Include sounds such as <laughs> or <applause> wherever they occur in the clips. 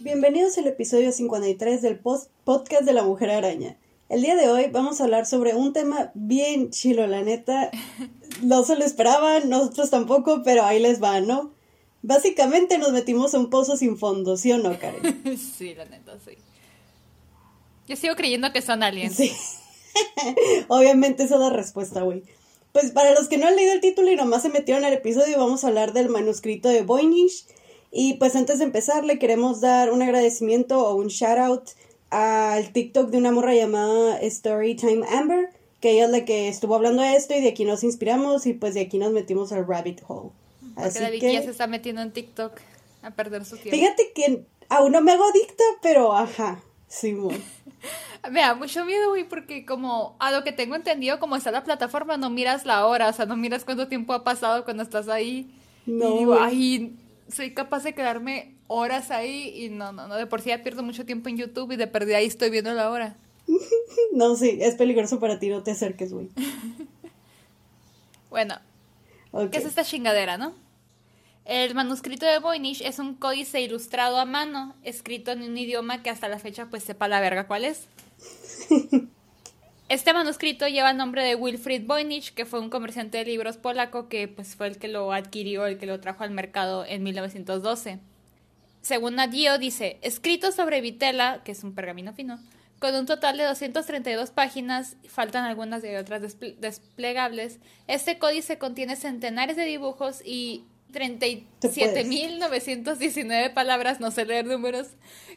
Bienvenidos al episodio 53 del podcast de la Mujer Araña. El día de hoy vamos a hablar sobre un tema bien chilo, la neta. No se lo esperaban, nosotros tampoco, pero ahí les va, ¿no? Básicamente nos metimos a un pozo sin fondo, ¿sí o no, Karen? <laughs> sí, la neta, sí. Yo sigo creyendo que son aliens. Sí. <laughs> Obviamente esa es la respuesta, güey. Pues para los que no han leído el título y nomás se metieron al episodio, vamos a hablar del manuscrito de Voynich. Y pues antes de empezar, le queremos dar un agradecimiento o un shout out al TikTok de una morra llamada Storytime Amber, que ella es la que estuvo hablando de esto y de aquí nos inspiramos y pues de aquí nos metimos al rabbit hole. Así que ya se está metiendo en TikTok a perder su tiempo. Fíjate que aún no me hago adicta, pero ajá, sí, Me da mucho miedo, güey, porque como a lo que tengo entendido, como está la plataforma, no miras la hora, o sea, no miras cuánto tiempo ha pasado cuando estás ahí. No. Y digo, ay, soy capaz de quedarme horas ahí y no, no, no, de por sí ya pierdo mucho tiempo en YouTube y de perdida ahí estoy viendo la hora. <laughs> no, sí, es peligroso para ti, no te acerques, güey. <laughs> bueno, ¿qué es esta chingadera, no? El manuscrito de Voynich es un códice ilustrado a mano, escrito en un idioma que hasta la fecha pues sepa la verga cuál es. <laughs> Este manuscrito lleva el nombre de Wilfried Voynich, que fue un comerciante de libros polaco que pues, fue el que lo adquirió, el que lo trajo al mercado en 1912. Según Nadio, dice, escrito sobre vitela, que es un pergamino fino, con un total de 232 páginas, faltan algunas de otras desplegables, este códice contiene centenares de dibujos y 37.919 palabras, no sé leer números,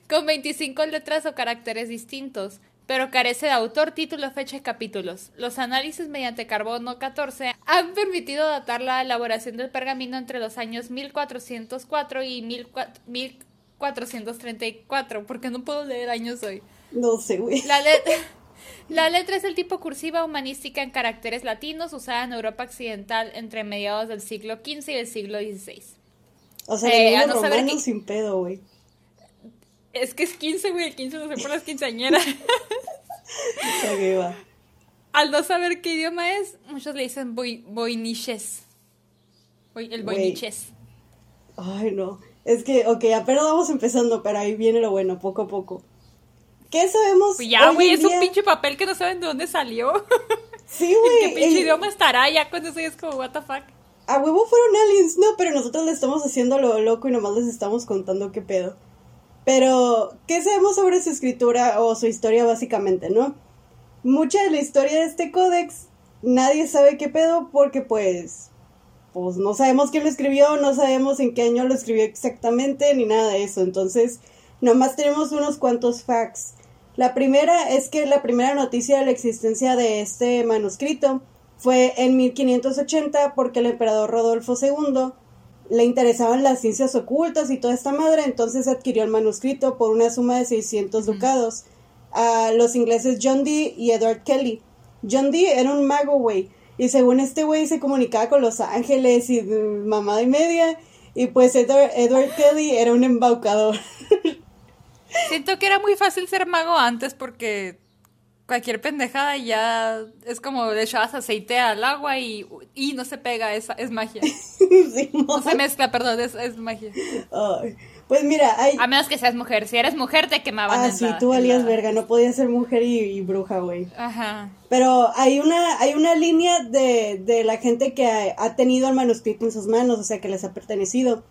con 25 letras o caracteres distintos, pero carece de autor, título, fecha y capítulos. Los análisis mediante carbono 14 han permitido datar la elaboración del pergamino entre los años 1404 y 1434, porque no puedo leer años hoy. No sé, güey. La, <laughs> la letra es el tipo cursiva humanística en caracteres latinos usada en Europa Occidental entre mediados del siglo XV y el siglo XVI. O sea, eh, no romano sin pedo, güey. Es que es 15, güey, el 15 no sé por las quinceañeras. <laughs> va. Al no saber qué idioma es, muchos le dicen boy, boiniches. el boiniches. Ay, no. Es que, ok, apenas vamos empezando, pero ahí viene lo bueno, poco a poco. ¿Qué sabemos? Pues ya, güey, es un pinche papel que no saben de dónde salió. <laughs> Sí, güey. ¿Qué pinche idioma estará ya cuando eso es como, what the fuck? A huevo fueron aliens, no, pero nosotros le estamos haciendo lo loco y nomás les estamos contando qué pedo. Pero, ¿qué sabemos sobre su escritura o su historia básicamente, no? Mucha de la historia de este códex, nadie sabe qué pedo porque pues, pues no sabemos quién lo escribió, no sabemos en qué año lo escribió exactamente, ni nada de eso. Entonces, nomás tenemos unos cuantos facts. La primera es que la primera noticia de la existencia de este manuscrito fue en 1580 porque el emperador Rodolfo II le interesaban las ciencias ocultas y toda esta madre, entonces adquirió el manuscrito por una suma de 600 ducados a los ingleses John Dee y Edward Kelly. John Dee era un mago, güey, y según este güey se comunicaba con los ángeles y mamada y media, y pues Edward, Edward Kelly era un embaucador. <laughs> Siento que era muy fácil ser mago antes porque cualquier pendejada ya es como le echabas aceite al agua y, y no se pega, es, es magia. <laughs> no se mezcla, perdón, es, es magia. pues mira, hay... A menos que seas mujer, si eres mujer te quemaban. Ah, sí, tú valías verga, no podías ser mujer y, bruja, güey. Ajá. Pero hay una, hay una línea de, de la gente que ha, tenido el manuscrito en sus manos, o sea, que les ha pertenecido.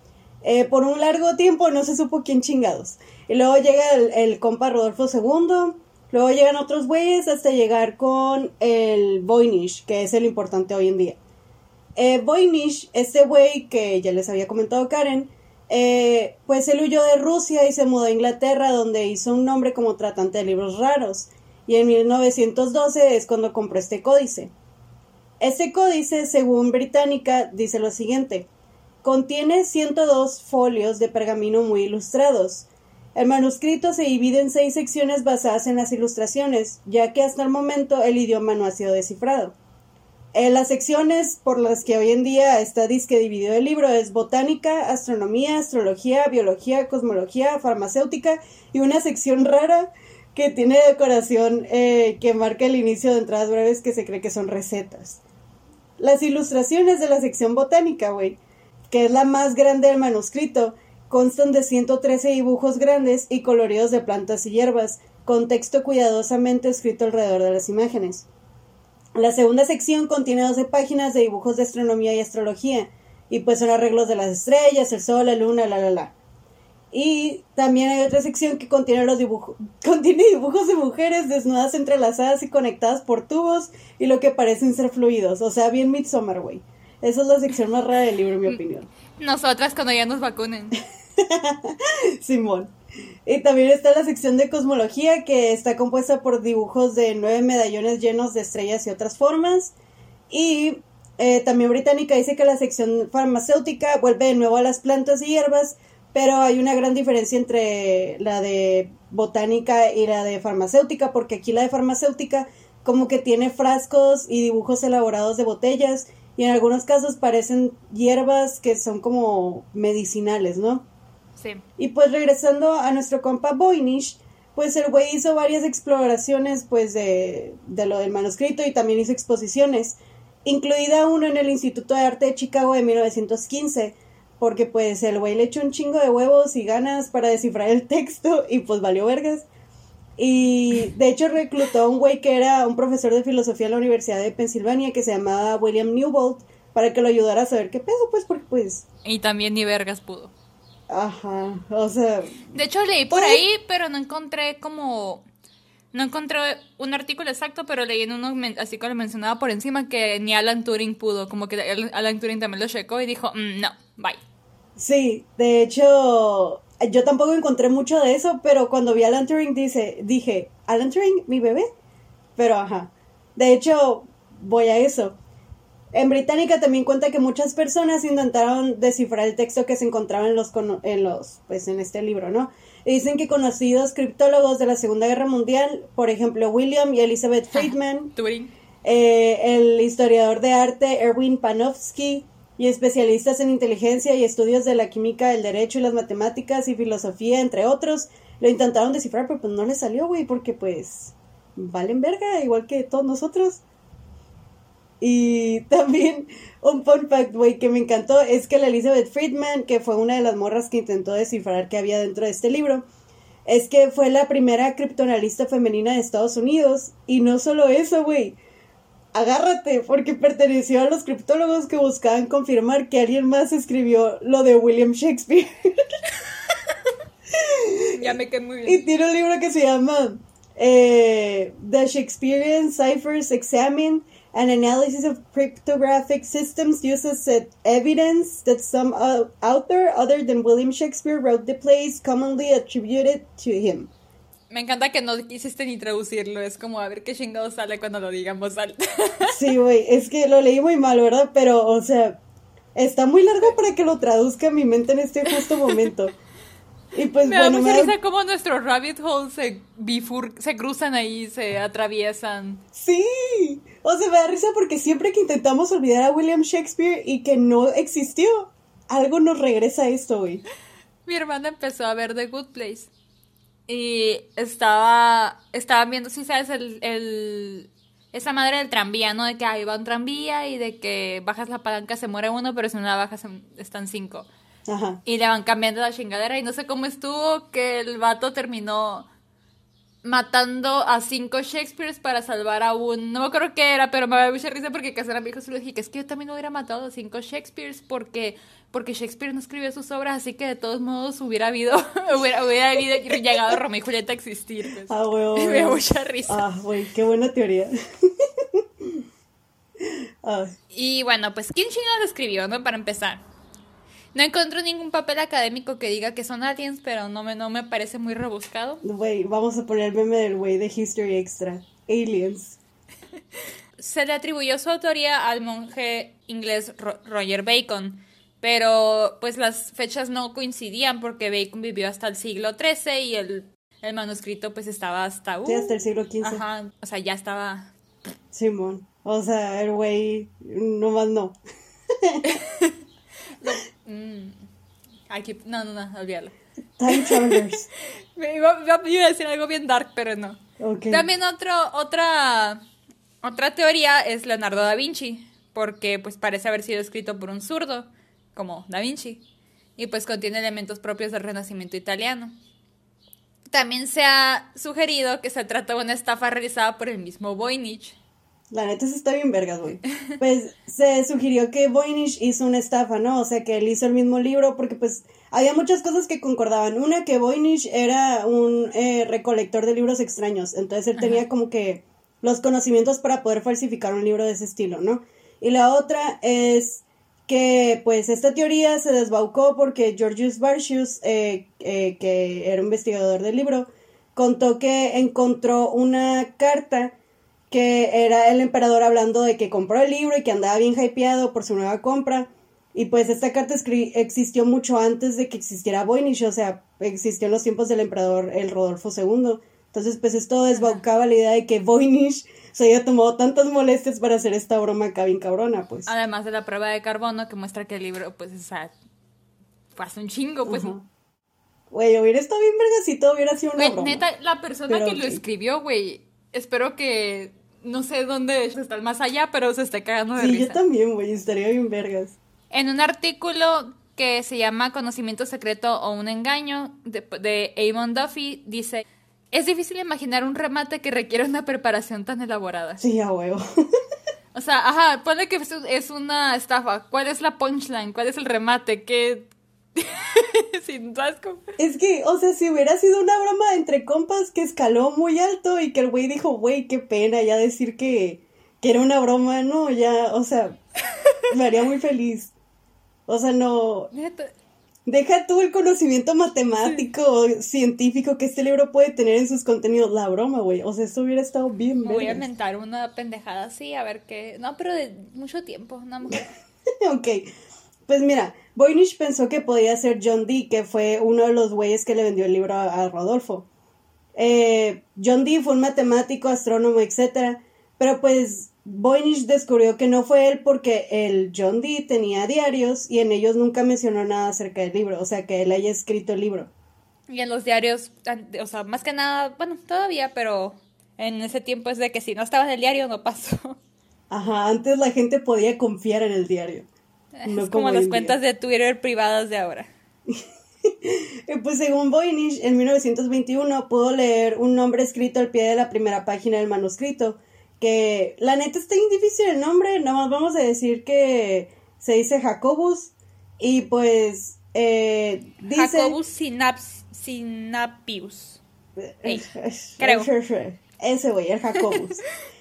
Eh, por un largo tiempo no se supo quién chingados. Luego llega el, compa Rodolfo II Luego llegan otros güeyes hasta llegar con el Voynich, que es el importante hoy en día. Eh, este güey que ya les había comentado Karen, eh, pues él huyó de Rusia y se mudó a Inglaterra, donde hizo un nombre como tratante de libros raros. Y en 1912 es cuando compró este códice. Este códice, según Británica, dice lo siguiente: contiene 102 folios de pergamino muy ilustrados el manuscrito se divide en seis secciones basadas en las ilustraciones, ya que hasta el momento el idioma no ha sido descifrado. En eh, las secciones por las que hoy en día está disque dividido el libro es botánica, astronomía, astrología, biología, cosmología, farmacéutica y una sección rara que tiene decoración eh, que marca el inicio de entradas breves que se cree que son recetas. Las ilustraciones de la sección botánica, güey, que es la más grande del manuscrito, constan de 113 dibujos grandes y coloridos de plantas y hierbas, con texto cuidadosamente escrito alrededor de las imágenes. La segunda sección contiene 12 páginas de dibujos de astronomía y astrología, y pues son arreglos de las estrellas, el sol, la luna, la la la. Y también hay otra sección que contiene los dibujos, <laughs> contiene dibujos de mujeres desnudas entrelazadas y conectadas por tubos y lo que parecen ser fluidos, o sea, bien Midsommar, güey. Esa es la sección más rara del libro, en mi mm. opinión. Nosotras cuando ya nos vacunen. <laughs> <laughs> Simón. Y también está la sección de cosmología que está compuesta por dibujos de nueve medallones llenos de estrellas y otras formas. Y eh, también Británica dice que la sección farmacéutica vuelve de nuevo a las plantas y hierbas pero hay una gran diferencia entre la de botánica y la de farmacéutica, porque aquí la de farmacéutica como que tiene frascos y dibujos elaborados de botellas y en algunos casos parecen hierbas que son como medicinales, ¿no? Sí. Y pues regresando a nuestro compa Voynich, pues el güey hizo varias exploraciones pues de, de lo del manuscrito y también hizo exposiciones, incluida uno en el Instituto de Arte de Chicago de 1915, porque pues el güey le echó un chingo de huevos y ganas para descifrar el texto y pues valió vergas. Y de hecho reclutó a un güey que era un profesor de filosofía en la Universidad de Pensilvania que se llamaba William Newbold para que lo ayudara a saber qué pedo, pues, porque pues... Y también ni vergas pudo. Ajá, o sea... De hecho leí por ahí, pero no encontré como... No encontré un artículo exacto, pero leí en uno, así como lo mencionaba por encima, que ni Alan Turing pudo, como que Alan Turing también lo checó y dijo, mm, no, bye. Sí, de hecho, yo tampoco encontré mucho de eso, pero cuando vi a Alan Turing dice, dije, ¿Alan Turing, mi bebé? Pero ajá. De hecho, voy a eso. En Británica también cuenta que muchas personas intentaron descifrar el texto que se encontraba en los, en los, pues en este libro, ¿no? Y dicen que conocidos criptólogos de la Segunda Guerra Mundial, por ejemplo William y Elizabeth Friedman, eh, el historiador de arte Erwin Panofsky, y especialistas en inteligencia y estudios de la química, el derecho y las matemáticas y filosofía, entre otros, lo intentaron descifrar, pero pues no les salió, güey, porque pues valen verga, igual que todos nosotros. Y también un fun fact, güey, que me encantó es que la Elizabeth Friedman, que fue una de las morras que intentó descifrar qué había dentro de este libro, es que fue la primera criptoanalista femenina de Estados Unidos. Y no solo eso, güey agárrate, porque perteneció a los criptólogos que buscaban confirmar que alguien más escribió lo de William Shakespeare. <laughs> ya me quedé muy bien. Y tiene un libro que se llama eh, The Shakespearean Ciphers Examine an Analysis of Cryptographic Systems uses evidence that some author other than William Shakespeare wrote the plays commonly attributed to him. Me encanta que no quisiste ni traducirlo, es como a ver qué chingado sale cuando lo digamos alto. <laughs> Sí, güey, es que lo leí muy mal, ¿verdad? Pero, o sea, está muy largo para que lo traduzca mi mente en este justo momento. Y pues me bueno, da mucha risa como nuestros rabbit holes se se cruzan ahí, se atraviesan. Sí, o sea, me da risa porque siempre que intentamos olvidar a William Shakespeare y que no existió, algo nos regresa a esto, güey. Mi hermana empezó a ver The Good Place y estaba, estaba viendo, si sabes, el, el, esa madre del tranvía, ¿no? De que ahí va un tranvía y de que bajas la palanca se muere uno, pero si no la bajas están cinco. Ajá. Y le van cambiando la chingadera y no sé cómo estuvo que el vato terminó matando a cinco Shakespeares para salvar a un... No me acuerdo qué era, pero me da mucha risa porque casar a mi hijo se lo dije que es que yo también hubiera matado a cinco Shakespeares porque, porque Shakespeare no escribió sus obras, así que de todos modos hubiera habido, <laughs> hubiera, hubiera llegado Romeo y Julieta a existir. Pues. Ah, güey. <laughs> Me da mucha risa. Ah, güey, qué buena teoría. <laughs> ah. Y bueno, pues ¿quién chino lo escribió, no? Para empezar. No encuentro ningún papel académico que diga que son aliens, pero no me, no me parece muy rebuscado. Güey, vamos a poner el meme del güey de History Extra. Aliens. <laughs> Se le atribuyó su autoría al monje inglés Roger Bacon, pero pues las fechas no coincidían porque Bacon vivió hasta el siglo XIII y el, el manuscrito pues estaba hasta... Uh, sí, hasta el siglo XV. Ajá, o sea, ya estaba... Simón, o sea, el güey nomás no. <laughs> mm, no, no, no, olvídalo. Time travelers. <laughs> Iba, a decir algo bien dark, pero no. También otro, otra, otra teoría es Leonardo da Vinci, porque pues parece haber sido escrito por un zurdo, como da Vinci, y pues contiene elementos propios del Renacimiento italiano. También se ha sugerido que se trata de una estafa realizada por el mismo Voynich. La neta se está bien vergas, güey. Pues se sugirió que Voynich hizo una estafa, ¿no? O sea, que él hizo el mismo libro porque pues había muchas cosas que concordaban. Una, que Voynich era un eh, recolector de libros extraños. Entonces él tenía como que los conocimientos para poder falsificar un libro de ese estilo, ¿no? Y la otra es que pues esta teoría se desbaucó porque Georgius Bartius, eh, eh, que era un investigador del libro, contó que encontró una carta que era el emperador hablando de que compró el libro y que andaba bien hypeado por su nueva compra. Y pues esta carta existió mucho antes de que existiera Voynich, o sea, existió en los tiempos del emperador el Rodolfo II. Entonces, pues esto desbaucaba la idea de que Voynich se había tomado tantas molestias para hacer esta broma acá bien cabrona, pues. Además de la prueba de carbono que muestra que el libro, pues, o sea, pasa un chingo, pues. Güey, hubiera estado bien vergasito, hubiera sido una broma. neta, la persona que lo escribió, güey, espero que, no sé dónde está más allá, pero se esté cagando de sí, yo también, güey, estaría bien vergas. En un artículo que se llama Conocimiento Secreto o un Engaño, de, de Amon Duffy, dice... Es difícil imaginar un remate que requiere una preparación tan elaborada. Sí, a huevo. <laughs> o sea, ajá, pone que es una estafa. ¿Cuál es la punchline? ¿Cuál es el remate? ¿Qué...? <laughs> Sin Es que, o sea, si hubiera sido una broma entre compas que escaló muy alto y que el güey dijo, güey, qué pena ya decir que, que era una broma, no, ya, o sea, <laughs> me haría muy feliz. O sea, no. Deja tú el conocimiento matemático, científico que este libro puede tener en sus contenidos. La broma, güey. O sea, esto hubiera estado bien. Voy a inventar una pendejada así, a ver qué. No, pero de mucho tiempo, una mujer. <laughs> ok. Pues mira, Voynich pensó que podía ser John Dee, que fue uno de los güeyes que le vendió el libro a, Rodolfo. Eh, John Dee fue un matemático, astrónomo, etc. Pero pues Voynich descubrió que no fue él porque el John Dee tenía diarios y en ellos nunca mencionó nada acerca del libro, o sea, que él haya escrito el libro. Y en los diarios, o sea, más que nada, bueno, todavía, pero en ese tiempo es de que si no estaba en el diario no pasó. Ajá, antes la gente podía confiar en el diario. <laughs> es como, las cuentas de Twitter privadas de ahora. pues según Voynich, en 1921 pudo leer un nombre escrito al pie de la primera página del manuscrito que la neta está bien difícil el nombre, nada más vamos a decir que se dice Jacobus y pues eh, dice... Jacobus Sinaps, Sinapius. creo. Ese güey, el Jacobus. <laughs>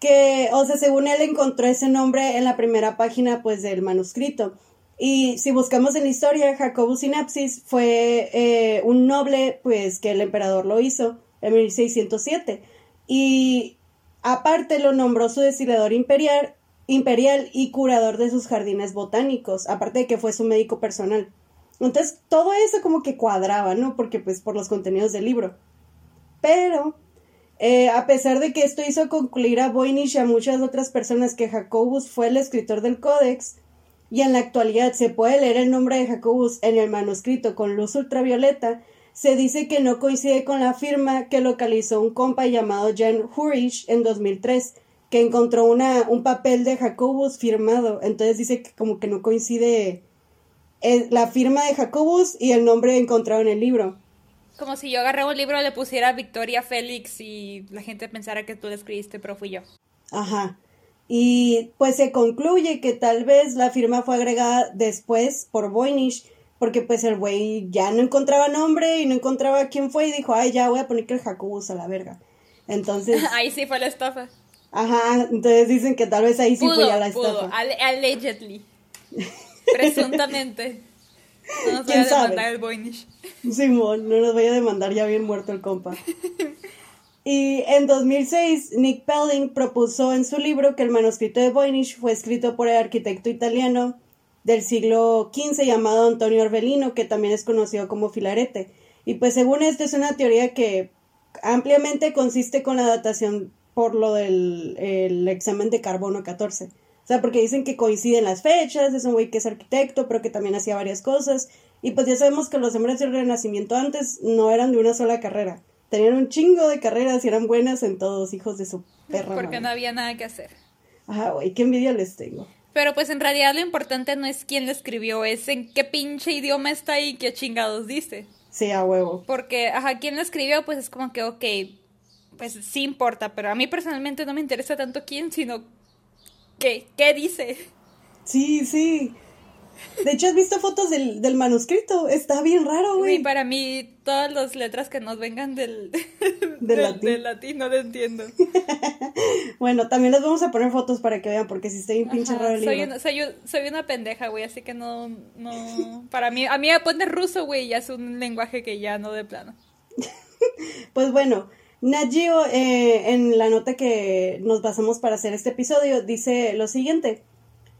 que, o sea, según él encontró ese nombre en la primera página pues del manuscrito. Y si buscamos en la historia, Jacobus Sinapsis fue eh, un noble pues que el emperador lo hizo en 1607. Y Aparte lo nombró su destilador imperial, imperial y curador de sus jardines botánicos, aparte de que fue su médico personal. Entonces todo eso como que cuadraba, ¿no? Porque pues por los contenidos del libro. Pero, eh, a pesar de que esto hizo concluir a Voynich y a muchas otras personas que Jacobus fue el escritor del códex, y en la actualidad se puede leer el nombre de Jacobus en el manuscrito con luz ultravioleta, se dice que no coincide con la firma que localizó un compa llamado Jan Hurich en 2003, que encontró una, un papel de Jacobus firmado. Entonces dice que como que no coincide eh, la firma de Jacobus y el nombre encontrado en el libro. Como si yo agarré un libro, le pusiera Victoria Félix y la gente pensara que tú lo escribiste, pero fui yo. Ajá. Y pues se concluye que tal vez la firma fue agregada después por Voynich porque pues el güey ya no encontraba nombre y no encontraba quién fue y dijo, ay, ya voy a poner que el Jacobus a la verga. Entonces... <laughs> ahí sí fue la estafa. Ajá, entonces dicen que tal vez ahí sí fue ya la estafa. allegedly. <laughs> Presuntamente. No nos vaya a demandar el Boynish. Simón, no nos vaya a demandar ya bien muerto el compa. Y en 2006, Nick Pelling propuso en su libro que el manuscrito de Voynich fue escrito por el arquitecto italiano del siglo XV llamado Antonio Orbelino, que también es conocido como Filarete. Y pues según esto es una teoría que ampliamente consiste con la datación por lo del el examen de carbono 14. O sea, porque dicen que coinciden las fechas, es un güey que es arquitecto, pero que también hacía varias cosas, Y pues ya sabemos que los hombres del Renacimiento antes no eran de una sola carrera. Tenían un chingo de carreras y eran buenas en todos, hijos de su perra. Porque no había nada que hacer. Ajá, güey, qué envidia les tengo. Pero pues en realidad lo importante no es quién lo escribió, es en qué pinche idioma está ahí y qué chingados dice. Sí, a huevo. Porque, ajá, quién lo escribió, pues es como que, ok, pues sí importa, pero a mí personalmente no me interesa tanto quién, sino qué, qué dice. Sí, sí. De hecho, ¿has visto fotos del, del manuscrito? Está bien raro, güey. Sí, para mí, todas las letras que nos vengan del, <laughs> del, latín. no lo entiendo. <laughs> bueno, también les vamos a poner fotos para que vean, porque si estoy un pinche raro el soy Una, soy, soy, una pendeja, güey, así que no, no... Para mí, a mí me pone ruso, güey, ya es un lenguaje que ya no de plano. <laughs> pues bueno, Nagio, eh, en la nota que nos basamos para hacer este episodio, dice lo siguiente.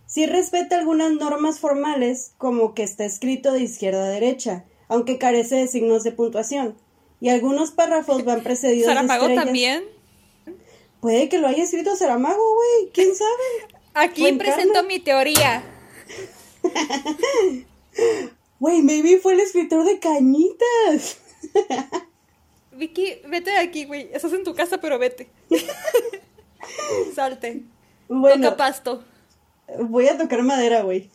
Si respeta algunas normas formales, como que está escrito de izquierda a derecha, aunque carece de signos de puntuación. Y algunos párrafos van precedidos ¿Saramago de también? Puede que lo haya escrito Saramago, güey. ¿Quién sabe? Aquí presento mi teoría. <laughs> Güey, maybe fue el escritor de Cañitas. <laughs> Vicky, vete de aquí, güey. Estás en tu casa, pero vete. <laughs> Salte. Bueno, Toca pasto. Voy a tocar madera, güey.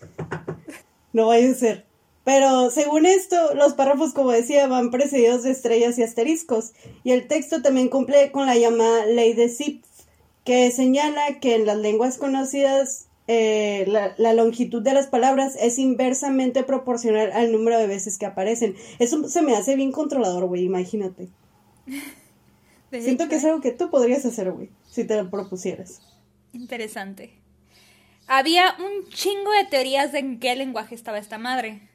No vaya a ser. Pero según esto, los párrafos, como decía, van precedidos de estrellas y asteriscos. Y el texto también cumple con la llamada ley de Zipf, que señala que en las lenguas conocidas eh, la, longitud de las palabras es inversamente proporcional al número de veces que aparecen. Eso se me hace bien controlador, güey, imagínate. <laughs> Siento que es algo que tú podrías hacer, güey, si te lo propusieras. Interesante. Había un chingo de teorías de en qué lenguaje estaba esta madre.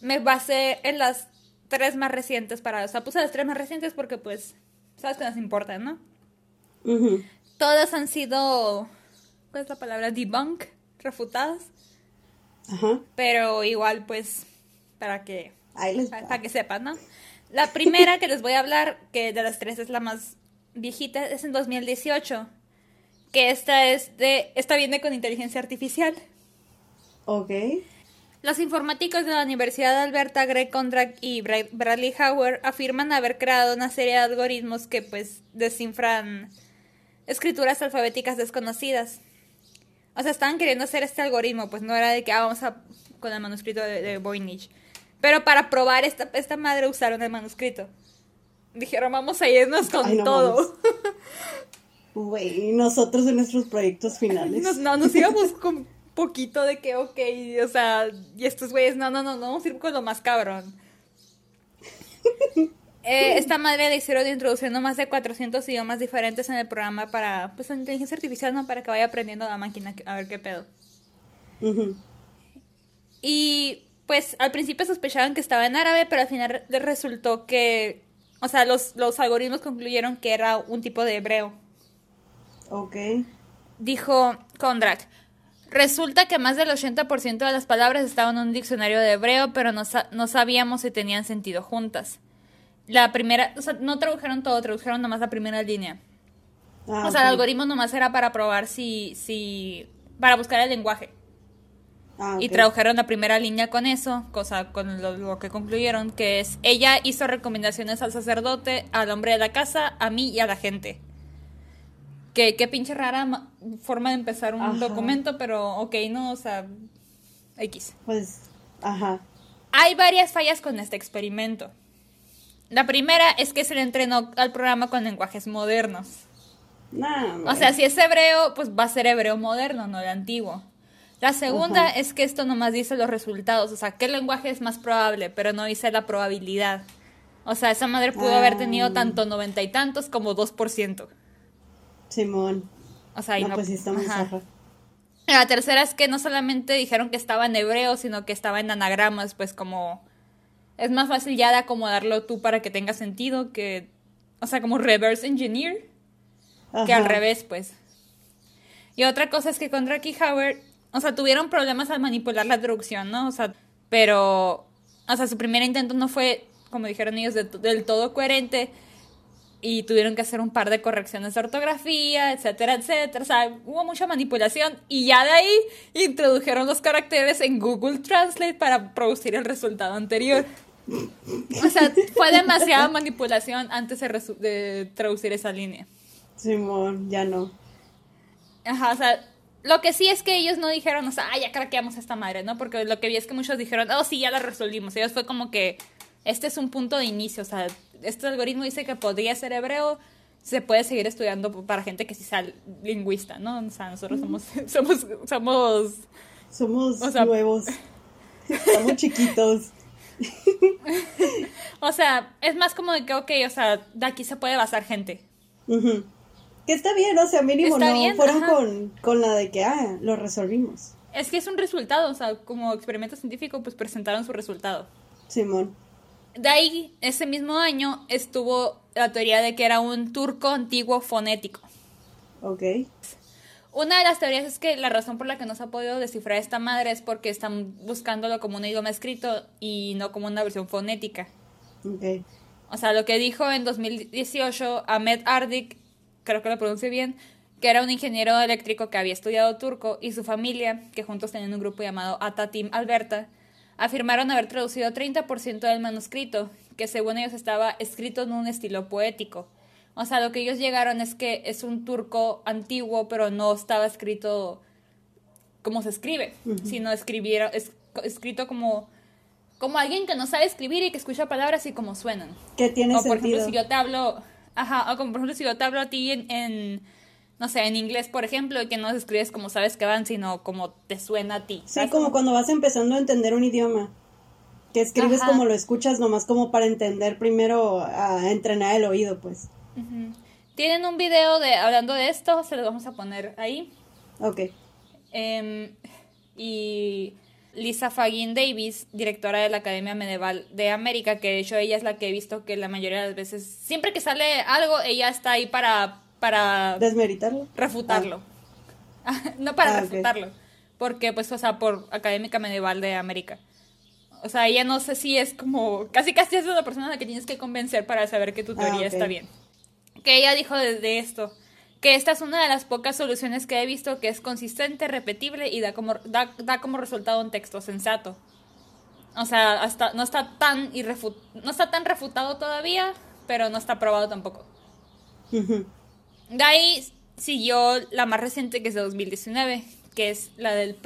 Me basé en las tres más recientes para... O sea, puse las tres más recientes porque, pues, sabes que nos importan, ¿no? Todas han sido... ¿Cuál es la palabra? Debunk, refutadas. Ajá. Pero igual, pues, para que... para que sepan, ¿no? La primera que les voy a hablar, que de las tres es la más viejita, es en 2018. Que esta es de. Esta viene con inteligencia artificial. Ok. Los informáticos de la Universidad de Alberta, Greg Kondrak y Bradley Howard, afirman haber creado una serie de algoritmos que, pues, descifran escrituras alfabéticas desconocidas. O sea, estaban queriendo hacer este algoritmo, pues no era de que ah, vamos a con el manuscrito de Voynich. Pero para probar esta, esta madre usaron el manuscrito. Dijeron, vamos a irnos con todo. <laughs> Güey, nosotros en nuestros proyectos finales. no, nos íbamos con poquito de que, ok, o sea, y estos güeyes, no, no, no, no vamos a ir con lo más cabrón. <laughs> Eh, esta madre le hicieron introduciendo más de 400 idiomas diferentes en el programa para, pues, la inteligencia artificial, ¿no? Para que vaya aprendiendo la máquina a ver qué pedo. Y pues al principio sospechaban que estaba en árabe, pero al final resultó que, o sea, los, los algoritmos concluyeron que era un tipo de hebreo. Ok. Dijo Kondrak. Resulta que más del 80% de las palabras estaban en un diccionario de hebreo, pero no, no sabíamos si tenían sentido juntas. La primera, o sea, no tradujeron todo, tradujeron nomás la primera línea. Ah, o sea, el algoritmo nomás era para probar si, si, para buscar el lenguaje. Ah, y tradujeron la primera línea con eso, cosa con lo, que concluyeron, que es, ella hizo recomendaciones al sacerdote, al hombre de la casa, a mí y a la gente. Que qué pinche rara forma de empezar un documento, pero ok, no, o sea, X. Pues, ajá. Hay varias fallas con este experimento. La primera es que se le entrenó al programa con lenguajes modernos. o sea, si es hebreo, pues va a ser hebreo moderno, no el antiguo. La segunda es que esto nomás dice los resultados, o sea, qué lenguaje es más probable, pero no dice la probabilidad. O sea, esa madre pudo haber tenido ah. tanto noventa y tantos como dos por ciento. Simón. O sea, y no, pues sí La tercera es que no solamente dijeron que estaba en hebreo, sino que estaba en anagramas, pues como es más fácil ya de acomodarlo tú para que tenga sentido que, o sea, como reverse engineer, que al revés, pues. Y otra cosa es que con Rocky Howard o sea, tuvieron problemas al manipular la traducción, ¿no? O sea, pero, o sea, su primer intento no fue, como dijeron ellos, del todo coherente. y tuvieron que hacer un par de correcciones de ortografía, etcétera, etcétera. O sea, hubo mucha manipulación y ya de ahí introdujeron los caracteres en Google Translate para producir el resultado anterior. O sea, fue demasiada manipulación antes de, traducir esa línea. Simón, ya no. Ajá, o sea, lo que sí es que ellos no dijeron, o sea, ah, ya craqueamos a esta madre, ¿no? Porque lo que vi es que muchos dijeron, oh, sí, ya la resolvimos. Ellos fue como que, este es un punto de inicio, o sea, este algoritmo dice que podría ser hebreo, se puede seguir estudiando para gente que sí sea lingüista, ¿no? O sea, nosotros <laughs> somos, somos, somos... Somos nuevos. Somos chiquitos. <laughs> o sea, es más como de que, ok, o sea, de aquí se puede basar gente. Que está bien, o sea, mínimo no fueron con, la de que, ah, lo resolvimos. Es que es un resultado, o sea, como experimento científico, pues presentaron su resultado. Simón. De ahí, ese mismo año, estuvo la teoría de que era un turco antiguo fonético. Ok. Una de las teorías es que la razón por la que no se ha podido descifrar esta madre es porque están buscándolo como un idioma escrito y no como una versión fonética. Ok. O sea, lo que dijo en 2018 Ahmed Ardik creo que lo pronuncie bien, que era un ingeniero eléctrico que había estudiado turco y su familia, que juntos tenían un grupo llamado Atatim Alberta, afirmaron haber traducido 30% del manuscrito, que según ellos estaba escrito en un estilo poético. O sea, lo que ellos llegaron es que es un turco antiguo, pero no estaba escrito como se escribe, sino escribiera, es, escrito como, como alguien que no sabe escribir y que escucha palabras y como suenan. Que tiene o, por ejemplo, si yo te hablo, Ajá, o como por ejemplo si yo te hablo a ti en, no sé, en inglés, por ejemplo, y que no escribes como sabes que van, sino como te suena a ti. Sí, como cuando vas empezando a entender un idioma. Que escribes como lo escuchas, nomás como para entender primero, a entrenar el oído, pues. Tienen un video de hablando de esto, se lo vamos a poner ahí. Ok. Em, y Lisa Fagin Davis, directora de la Academia Medieval de América, que de hecho ella es la que he visto que la mayoría de las veces, siempre que sale algo, ella está ahí para... para ¿Desmeritarlo? Refutarlo. Ah. <laughs> no para ah, refutarlo. Porque, pues, o sea, por Académica Medieval de América. O sea, ella no sé si es como... Casi casi es una persona a la que tienes que convencer para saber que tu ah, teoría está bien. Que ella dijo de esto que esta es una de las pocas soluciones que he visto que es consistente, repetible y da como, da, como resultado un texto sensato. O sea, hasta no está tan no está tan refutado todavía, pero no está probado tampoco. <laughs> De ahí siguió la más reciente que es de 2019, que es la del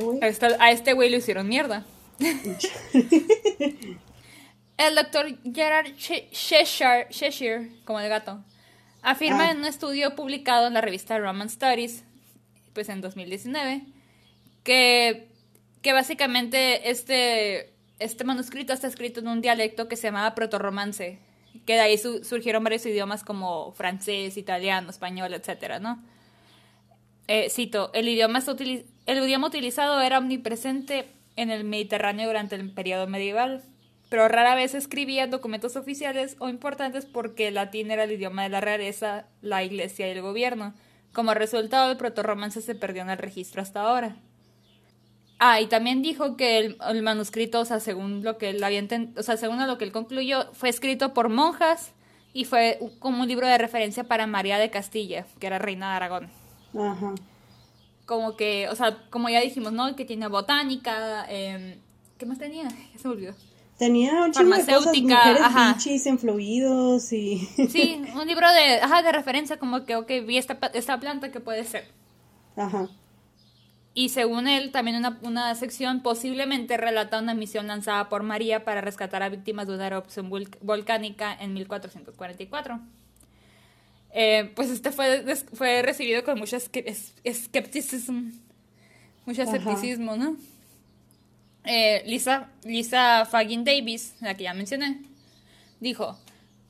güey. A este güey lo hicieron mierda. <laughs> el doctor Gerard Cheshire, como el gato, Afirma ah. en un estudio publicado en la revista Roman Studies, pues en 2019, que, que básicamente este, este manuscrito está escrito en un dialecto que se llamaba proto-romance, que de ahí surgieron varios idiomas como francés, italiano, español, etcétera, ¿no? Eh, cito, el idioma, el idioma utilizado era omnipresente en el Mediterráneo durante el periodo medieval pero rara vez escribía documentos oficiales o importantes porque el latín era el idioma de la realeza, la iglesia y el gobierno. Como resultado, el proto-romance se perdió en el registro hasta ahora. Ah, y también dijo que el, manuscrito, o sea, según lo que él había o sea, según lo que él concluyó, fue escrito por monjas y fue como un libro de referencia para María de Castilla, que era reina de Aragón. Ajá. Como que, o sea, como ya dijimos, ¿no? Que tiene botánica, eh, ¿qué más tenía? <laughs> Ya se me olvidó. Tenía un chingo de cosas, mujeres bichis en fluidos y... <laughs> Sí, un libro de, ajá, de referencia, como que, ok, vi esta, esta planta que puede ser. Ajá. Y según él, también una, una sección posiblemente relata una misión lanzada por María para rescatar a víctimas de una erupción volcánica en 1444. Eh, pues este fue, fue recibido con mucho escepticismo, mucho escepticismo, ¿no? Eh, Lisa, Lisa Fagin Davis, la que ya mencioné, dijo,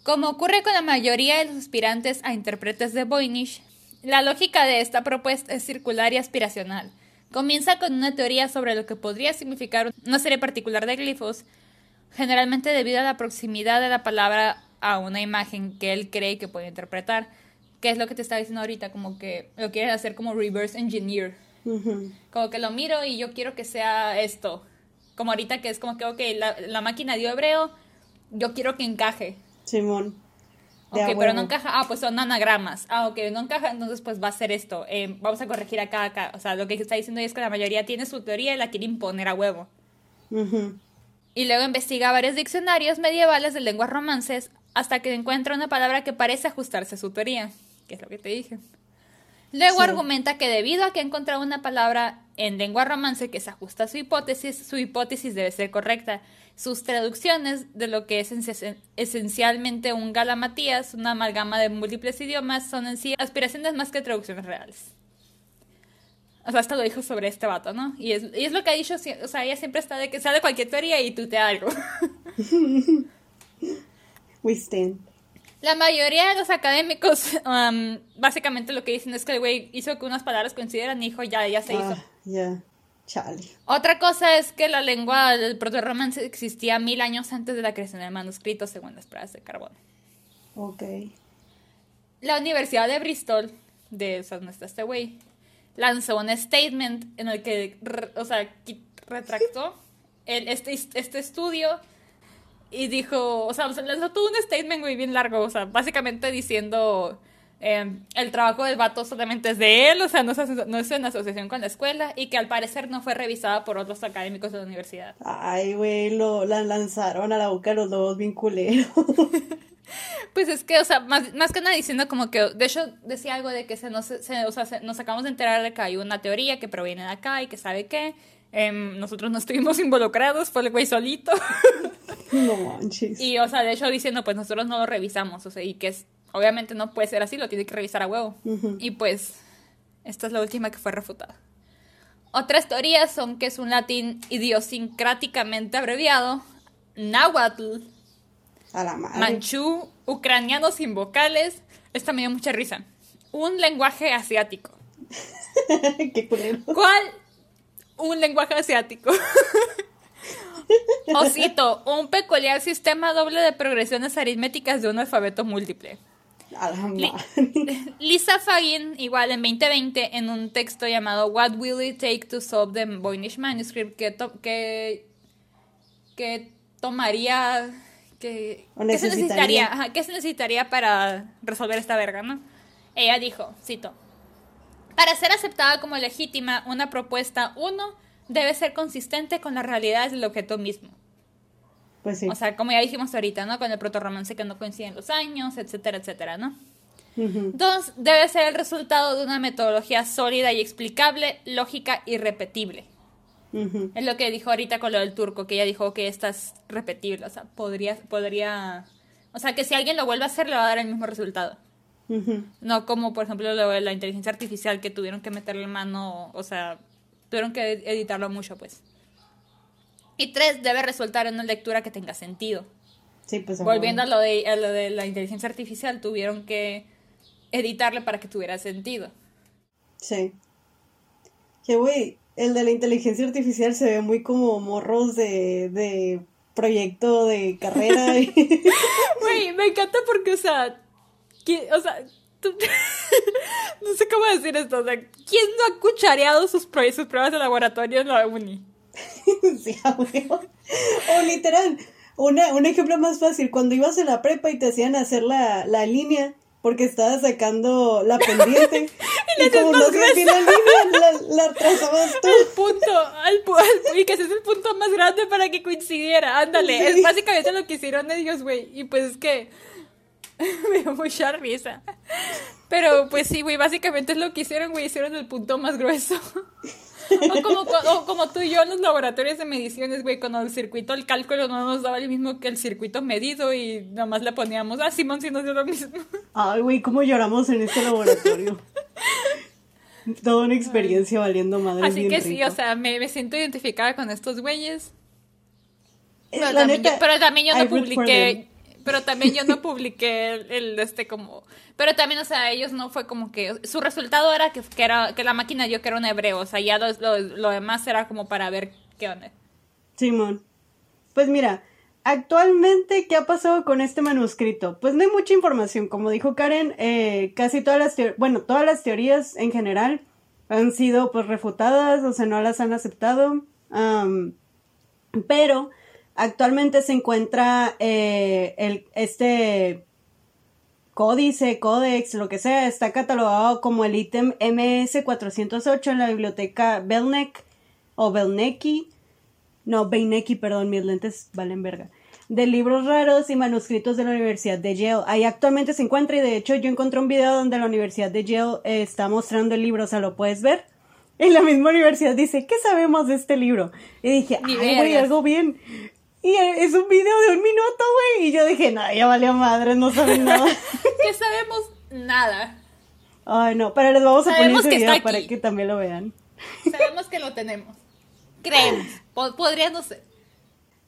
como ocurre con la mayoría de los aspirantes a intérpretes de Voynich, la lógica de esta propuesta es circular y aspiracional. Comienza con una teoría sobre lo que podría significar una serie particular de glifos, generalmente debido a la proximidad de la palabra a una imagen que él cree que puede interpretar, que es lo que te estaba diciendo ahorita, como que lo quieren hacer como reverse engineer. Como que lo miro y yo quiero que sea esto como ahorita que es como que, ok, la, la máquina dio hebreo, yo quiero que encaje. Simón. ok, pero no encaja. Ah, pues son anagramas. Ah, ok, no encaja, entonces pues va a ser esto. Eh, vamos a corregir acá, acá. O sea, lo que está diciendo es que la mayoría tiene su teoría y la quiere imponer a huevo. Y luego investiga varios diccionarios medievales de lenguas romances hasta que encuentra una palabra que parece ajustarse a su teoría, que es lo que te dije. Luego argumenta que debido a que ha encontrado una palabra en lengua romance que se ajusta a su hipótesis, su hipótesis debe ser correcta. Sus traducciones de lo que es esencialmente un galamatías, una amalgama de múltiples idiomas, son en sí aspiraciones más que traducciones reales. O sea, hasta lo dijo sobre este vato, ¿no? Y es, y es lo que ha dicho, o sea, ella siempre está de que sale cualquier teoría y tú te algo. <laughs> <laughs> We stand. La mayoría de los académicos, <laughs> um, básicamente lo que dicen es que el güey hizo que unas palabras coincidieran y dijo, ya, ya se hizo. Ah, ya, chale. Otra cosa es que la lengua del proto-romance existía mil años antes de la creación del manuscrito, según las pruebas de carbono. Ok. La Universidad de Bristol, de o sea, donde está este güey, lanzó un statement en el que, o sea, retractó el, este, este estudio y dijo, o sea, lanzó todo un statement muy bien largo, o sea, básicamente diciendo em, el trabajo del vato solamente es de él, o sea, no es, no es en asociación con la escuela y que al parecer no fue revisada por otros académicos de la universidad. Ay, güey, lo la lanzaron a la boca los dos bien culero. <laughs> <laughs> Pues es que, o sea, más, más, que nada diciendo como que, de hecho, decía algo de que se nos, se, o sea, nos acabamos de enterar de que hay una teoría que proviene de acá y que sabe qué. Em, nosotros no estuvimos <laughs> involucrados, fue el güey solito. No manches. Y, o sea, de hecho diciendo, pues nosotros no lo revisamos, o sea, y que es, obviamente no puede ser así, lo tiene que revisar a huevo. Y pues, esta es la última que fue refutada. Otras teorías son que es un latín idiosincráticamente abreviado, náhuatl, a la madre. manchú, ucraniano sin vocales. Esta me dio mucha risa. Un lenguaje asiático. <laughs> Qué culero. ¿Cuál? Un lenguaje asiático. <laughs> <laughs> Osito, un peculiar sistema doble de progresiones aritméticas de un alfabeto múltiple. <laughs> Lisa Fagin, igual en 2020, en un texto llamado What Will It Take to Solve the Voynich Manuscript, que, que, que tomaría ¿Qué, se necesitaría? ¿Qué se necesitaría para resolver esta verga, no? Ella dijo, cito, para ser aceptada como legítima, una propuesta, uno, debe ser consistente con las realidades del objeto mismo. Pues sí. O sea, como ya dijimos ahorita, ¿no? Con el proto-romance que no coinciden los años, etcétera, etcétera, ¿no? Dos, debe ser el resultado de una metodología sólida y explicable, lógica y repetible. Es lo que dijo ahorita con lo del turco, que ella dijo que esta es repetible, o sea, podría, podría, o sea, que si alguien lo vuelve a hacer le va a dar el mismo resultado. No como, por ejemplo, lo de la inteligencia artificial que tuvieron que meterle mano, o sea, tuvieron que editarlo mucho, pues. Y tres, debe resultar en una lectura que tenga sentido. Sí, pues. Volviendo a lo, de, a lo de la inteligencia artificial, tuvieron que editarle para que tuviera sentido. Sí. Que, güey, el de la inteligencia artificial se ve muy como morros de, de proyecto de carrera. <laughs> Güey, me encanta porque, o sea, o sea, <laughs> no sé cómo decir esto, o sea, ¿quién no ha cuchareado sus, sus pruebas de laboratorio en la uni? <laughs> sí, O literal, una, un ejemplo más fácil, cuando ibas a la prepa y te hacían hacer la, la línea, porque estaba sacando la pendiente. <laughs> y, como no se la línea, la, la trazabas tú. El punto, al, y que ese es el punto más grande para que coincidiera. Ándale, es básicamente lo que hicieron ellos, güey. Y pues es que <laughs> me dio mucha risa. Pero pues sí, güey, básicamente es lo que hicieron, güey. Hicieron el punto más grueso. <laughs> O como, como tú y yo en los laboratorios de mediciones, güey, cuando el circuito, el cálculo no nos daba el mismo que el circuito medido y nomás le poníamos, ah, Simón sí nos dio lo mismo. <laughs> Ay, güey, cómo lloramos en este laboratorio. Toda una experiencia valiendo madre. Así que sí, o sea, me, me, siento identificada con estos güeyes. Eh, pero, también, yo, pero también yo no publiqué, pero también yo no publiqué el, este como pero también o sea ellos no fue como que su resultado era que, que era que la máquina dio que era un hebreo o sea ya lo, demás era como para ver qué onda. Simón. Pues mira actualmente qué ha pasado con este manuscrito pues no hay mucha información como dijo Karen eh, casi todas las bueno todas las teorías en general han sido pues refutadas o sea no las han aceptado pero Actualmente se encuentra eh, el, este códice, códex, lo que sea, está catalogado como el ítem MS408 en la biblioteca Belnek o Belneki, no, Beineki, perdón, mis lentes valen verga, de libros raros y manuscritos de la Universidad de Yale. Ahí actualmente se encuentra y de hecho yo encontré un video donde la Universidad de Yale eh, está mostrando el libro, o sea, lo puedes ver. En la misma universidad dice, ¿qué sabemos de este libro? Y dije, ay, güey, algo bien. Y es un video de un minuto, güey. Y yo dije, no, ya valió madre, no saben <laughs> nada. ¿Qué sabemos? Nada. Ay, no, pero les vamos a poner ese video para que también lo vean. Sabemos que lo tenemos. Creemos. Podría no ser.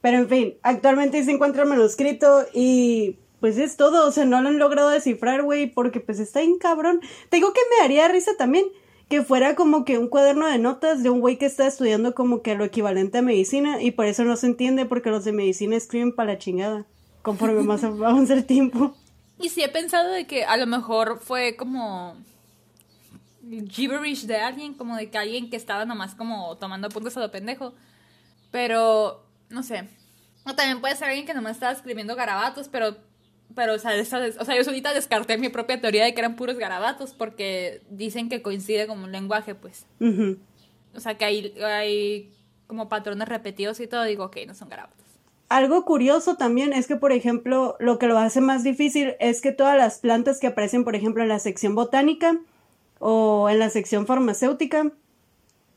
Pero en fin, actualmente se encuentra el manuscrito y pues es todo. O sea, no lo han logrado descifrar, güey, porque pues está en cabrón. Te digo que me haría risa también que fuera como que un cuaderno de notas de un güey que está estudiando como que lo equivalente a medicina y por eso no se entiende porque los de medicina escriben para la chingada conforme más <laughs> avanza el tiempo. Y sí he pensado de que a lo mejor fue como gibberish de alguien, como de que alguien que estaba nomás como tomando apuntes a lo pendejo. Pero, no sé. O también puede ser alguien que nomás estaba escribiendo garabatos, pero pero, o sea, o sea, yo solita descarté mi propia teoría de que eran puros garabatos porque dicen que coincide como un lenguaje, pues. O sea, que hay, hay como patrones repetidos y todo, digo, ok, no son garabatos. Algo curioso también es que, por ejemplo, lo que lo hace más difícil es que todas las plantas que aparecen, por ejemplo, en la sección botánica o en la sección farmacéutica,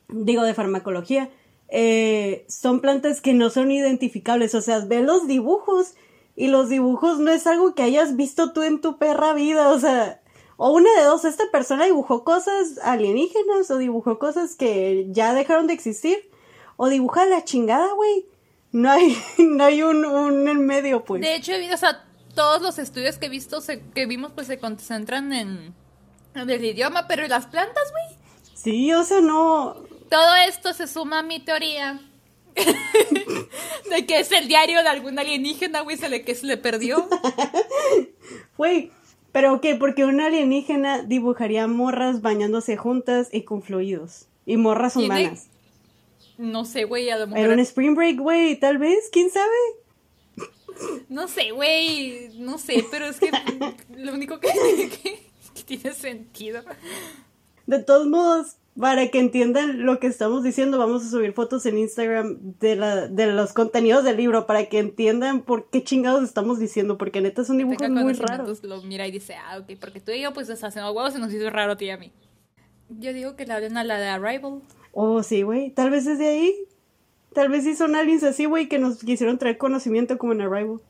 digo de farmacología, eh, son plantas que no son identificables. O sea, ve los dibujos y los dibujos no es algo que hayas visto tú en tu perra vida, o sea, o una de dos, esta persona dibujó cosas alienígenas o dibujó cosas que ya dejaron de existir, o dibuja la chingada, güey. No hay, <laughs> no hay un, un en medio, pues. De hecho, o sea, todos los estudios que he visto, que vimos, pues se concentran en, en el idioma, pero ¿y las plantas, güey? Sí, o sea, no. Todo esto se suma a mi teoría <laughs> de que es el diario de algún alienígena, güey, se le, que se le perdió. <laughs> Güey, pero qué, porque un alienígena dibujaría morras bañándose juntas y con fluidos. Y morras humanas. No sé, güey, a lo mejor. Era un spring break, güey, tal vez, quién sabe. No sé, güey, no sé, pero es que <laughs> lo único que tiene sentido. De todos modos, para que entiendan lo que estamos diciendo, vamos a subir fotos en Instagram de, la, de los contenidos del libro para que entiendan por qué chingados estamos diciendo, porque neta son dibujos muy raros. Lo mira y dice, ah, ok, porque tú y yo pues haciendo huevos se nos hizo raro a ti y a mí. Yo digo que la hablen a la de Arrival. Oh, sí, güey, tal vez es de ahí. Tal vez sí son aliens así, güey, que nos quisieron traer conocimiento como en Arrival.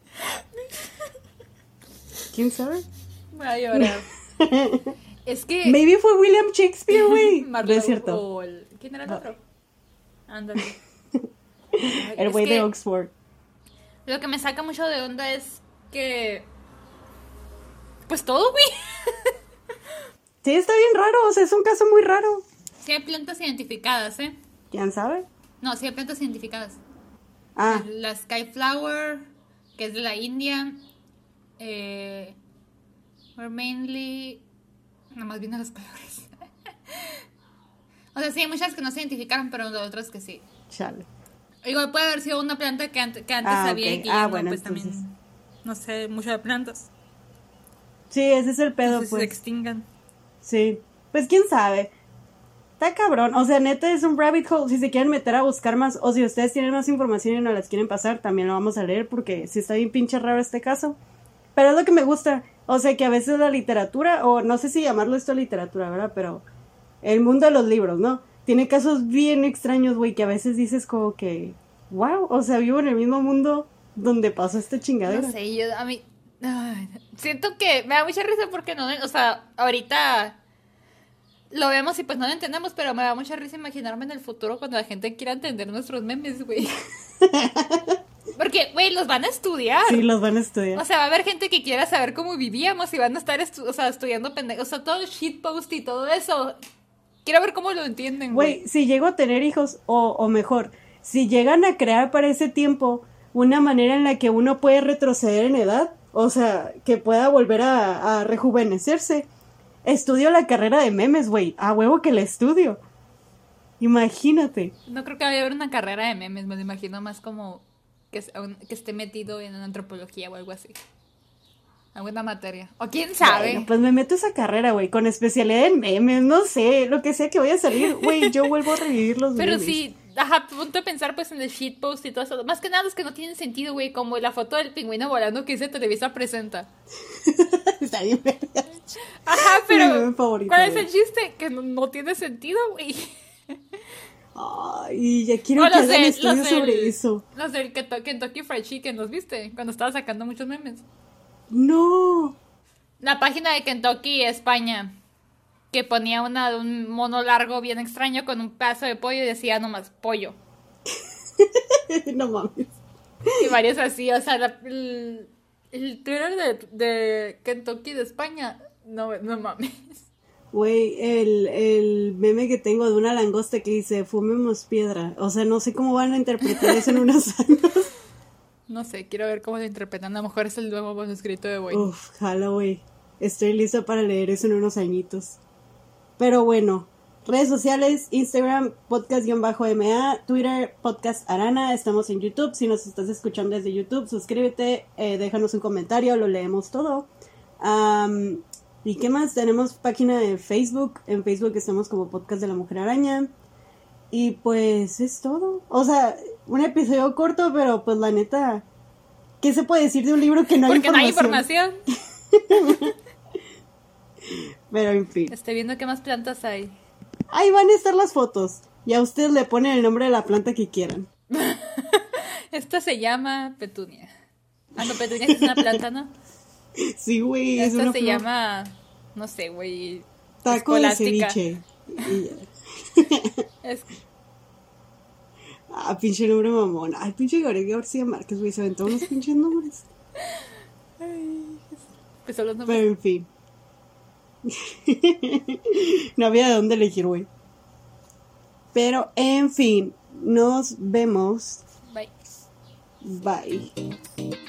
<laughs> ¿Quién sabe? Voy a llorar. <laughs> Es que. Maybe fue William Shakespeare, <laughs> güey. no es cierto. ¿Quién era el otro? Ándale. <laughs> el güey de Oxford. Lo que me saca mucho de onda es que. Pues todo, güey. <laughs> sí, está bien raro. O sea, es un caso muy raro. Sí, hay plantas identificadas, ¿eh? ¿Quién sabe? No, sí hay plantas identificadas. Ah. La Skyflower, que es de la India. Eh. Mainly Nada más viendo los colores. o sea, sí, hay muchas que no se identificaron, pero otras que sí. Chale. Igual puede haber sido una planta que, antes, que antes ah, había y ah, bueno, pues también no sé mucho de plantas. Sí, ese es el pedo, pues. se extingan. Sí. Pues quién sabe. Está cabrón. O sea, neta es un rabbit hole. Si se quieren meter a buscar más, o si ustedes tienen más información y no las quieren pasar, también lo vamos a leer porque sí está bien pinche raro este caso. Pero es lo que me gusta. O sea, que a veces la literatura, o no sé si llamarlo esto literatura, ¿verdad? Pero el mundo de los libros, ¿no? Tiene casos bien extraños, güey, que a veces dices como que, wow, o sea, vivo en el mismo mundo donde pasó esta chingadera. No sé, yo a mí siento que me da mucha risa porque no, o sea, ahorita lo vemos y pues no lo entendemos, pero me da mucha risa imaginarme en el futuro cuando la gente quiera entender nuestros memes, güey. <laughs> Porque, güey, los van a estudiar. Sí, los van a estudiar. O sea, va a haber gente que quiera saber cómo vivíamos y van a estar o sea, estudiando pendejos. O sea, todo el shitpost y todo eso. Quiero ver cómo lo entienden, güey. si llego a tener hijos, o, o mejor, si llegan a crear para ese tiempo una manera en la que uno puede retroceder en edad, o sea, que pueda volver a, a rejuvenecerse, estudio la carrera de memes, güey. A huevo que la estudio. Imagínate. No creo que vaya a haber una carrera de memes, me lo imagino más como que, que esté metido en antropología o algo así. Alguna materia. O quién sabe. pues me meto esa carrera, güey, con especialidad en memes, no sé, lo que sea que voy a salir, güey, yo vuelvo a revivir los Pero sí, ajá, punto de pensar pues en el shitpost y todo eso. Más que nada es que no tienen sentido, güey, como la foto del pingüino volando que dice Televisa presenta. <laughs> Está bien, Ajá, pero ¿cuál es el chiste? Que no, tiene sentido, güey. <laughs> Ay, ya quiero que hagan estudios sobre eso. Los del Kentucky Fried Chicken, ¿los viste? Cuando estaba sacando muchos memes. No. La página de Kentucky España que ponía una un mono largo bien extraño con un pedazo de pollo y decía nomás pollo. <laughs> no mames. Y varios así, o sea, el, Twitter de, de, Kentucky de España, no, no mames. Güey, el, el meme que tengo de una langosta que dice, fumemos piedra. O sea, no sé cómo van a interpretar eso en unos <laughs> años. No sé, quiero ver cómo lo interpretan. A lo mejor es el nuevo manuscrito de Boy. Uf, jala, güey. Estoy lista para leer eso en unos añitos. Pero bueno, redes sociales, Instagram, podcast-ma, Twitter, podcast Arana. Estamos en YouTube. Si nos estás escuchando desde YouTube, suscríbete, eh, déjanos un comentario, lo leemos todo. ¿Y qué más? Tenemos página de Facebook. En Facebook estamos como Podcast de la Mujer Araña. Y pues es todo. O sea, un episodio corto, pero pues la neta, ¿qué se puede decir de un libro que no hay Porque información? no hay información. <laughs> pero en fin. Estoy viendo qué más plantas hay. Ahí van a estar las fotos. Y a ustedes le ponen el nombre de la planta que quieran. <laughs> Esta se llama petunia. Ah, no, petunia es una planta, ¿no? <laughs> <laughs> Sí, güey. Esta se llama, no sé, güey. Taco de ceviche. <laughs> es Ah, pinche nombre mamón. Ay, pinche Gabriel García Márquez, güey, se aventó unos pinches nombres. Ay, pues Pero en fin. <laughs> no había de dónde elegir, güey. Pero en fin, nos vemos. Bye. Bye.